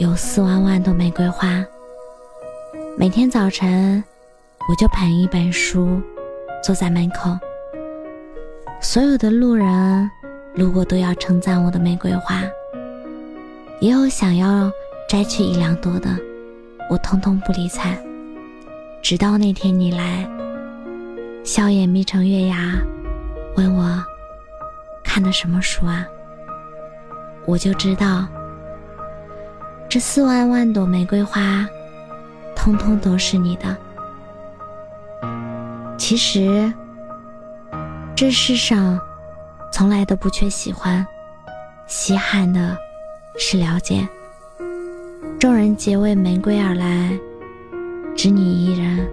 有四万万朵玫瑰花，每天早晨我就捧一本书，坐在门口。所有的路人路过都要称赞我的玫瑰花，也有想要摘去一两朵的，我通通不理睬。直到那天你来，笑眼眯成月牙，问我看的什么书啊？我就知道，这四万万朵玫瑰花，通通都是你的。其实，这世上从来都不缺喜欢，稀罕的是了解。众人皆为玫瑰而来，只你一人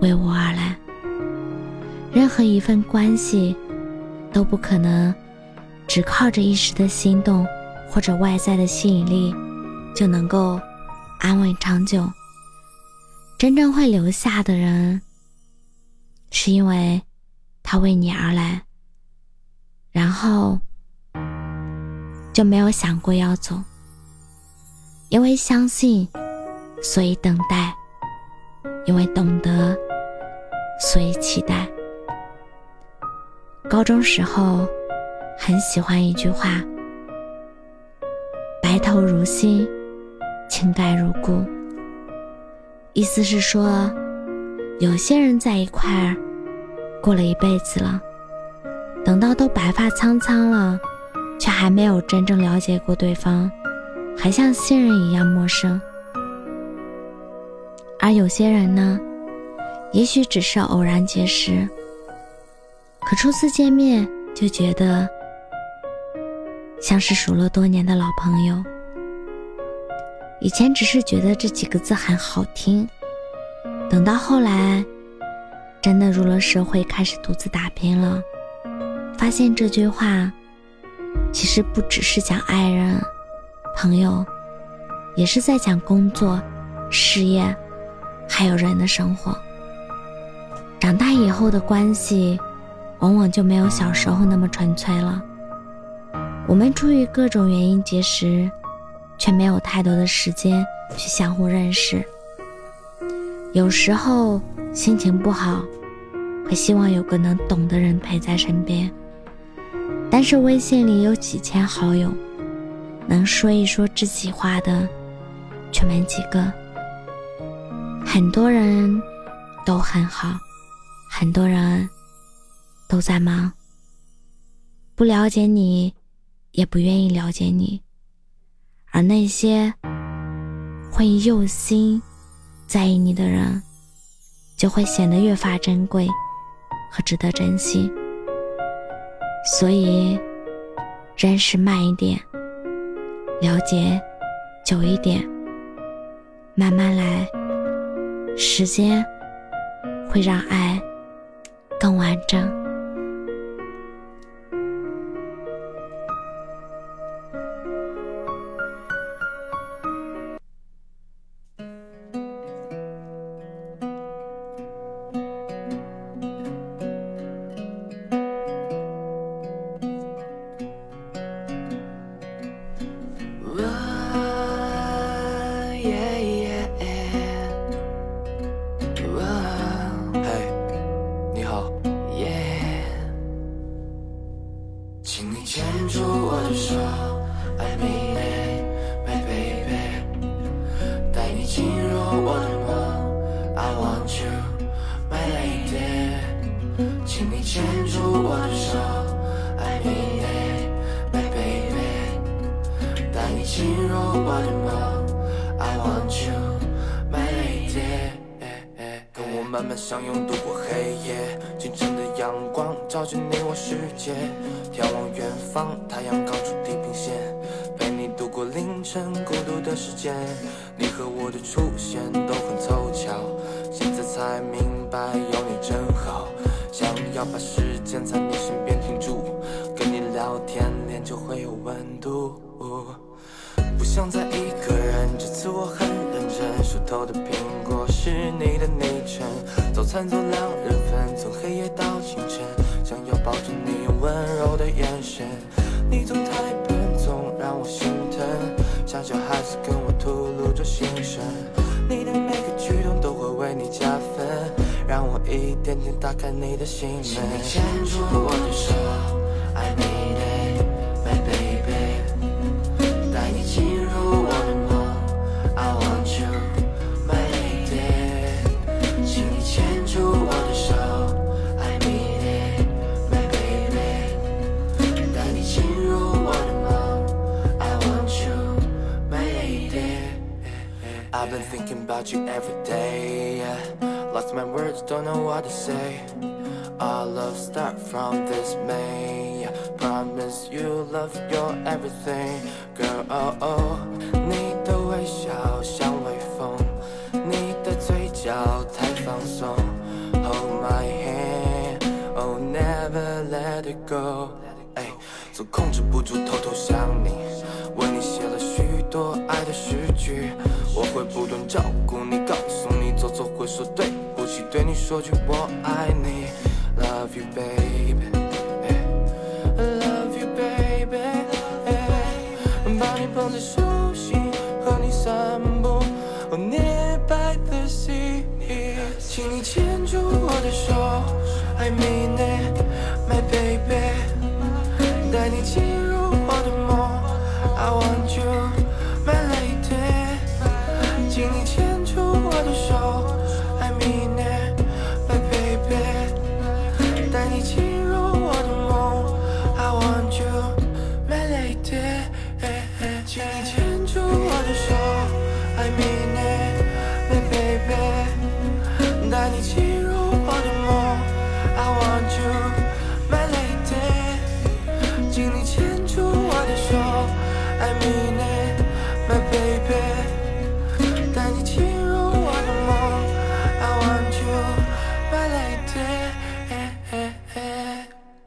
为我而来。任何一份关系都不可能。只靠着一时的心动，或者外在的吸引力，就能够安稳长久。真正会留下的人，是因为他为你而来，然后就没有想过要走。因为相信，所以等待；因为懂得，所以期待。高中时候。很喜欢一句话：“白头如新，情盖如故。”意思是说，有些人在一块儿过了一辈子了，等到都白发苍苍了，却还没有真正了解过对方，还像新人一样陌生。而有些人呢，也许只是偶然结识，可初次见面就觉得。像是熟了多年的老朋友。以前只是觉得这几个字很好听，等到后来，真的入了社会，开始独自打拼了，发现这句话，其实不只是讲爱人、朋友，也是在讲工作、事业，还有人的生活。长大以后的关系，往往就没有小时候那么纯粹了。我们出于各种原因结识，却没有太多的时间去相互认识。有时候心情不好，会希望有个能懂的人陪在身边。但是微信里有几千好友，能说一说知己话的，却没几个。很多人都很好，很多人都在忙，不了解你。也不愿意了解你，而那些会用心在意你的人，就会显得越发珍贵和值得珍惜。所以，认识慢一点，了解久一点，慢慢来，时间会让爱更完整。我的手，I mean it，my baby，带你进入我的梦，I want you，my lady。跟我慢慢相拥度过黑夜，清晨的阳光照进你我世界，眺望远方，太阳刚出地平线，陪你度过凌晨。孤独的时间，你和我的出现都很凑巧，现在才明白有你真好，想要把时间在你身边停住，跟你聊天脸就会有温度。不想再一个人，这次我很认真，树头的苹果是你的昵称，早餐做两人份，从黑夜到清晨，想要抱着你用温柔的眼神，你总太一点点打开你的心门，请你牵住我的手，I need it, my baby，带你进入我的梦，I want you, my lady，请你牵住我的手，I need it, my baby，带你进入我的梦，I want you, my lady。I've been thinking about you every day. Yeah. Lost my words, don't know what to say. Our love start from this May. Yeah. Promise you love your everything, girl. Oh oh，你的微笑像微风，你的嘴角太放松。Hold my hand, oh never let it go. 哎，总控制不住偷偷想你，为你写了许多爱的诗句，我会不断照顾你，告诉你走错会说对不起， 对你说句我爱你，Love you baby。Love you, baby。把你捧在手心，和你散步，Oh nearby the sea。请你牵住我的手，I mean it, my baby。带你进入我的梦，I want you, my lady。请你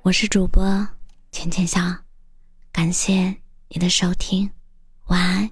我是主播浅浅笑，感谢你的收听，晚安。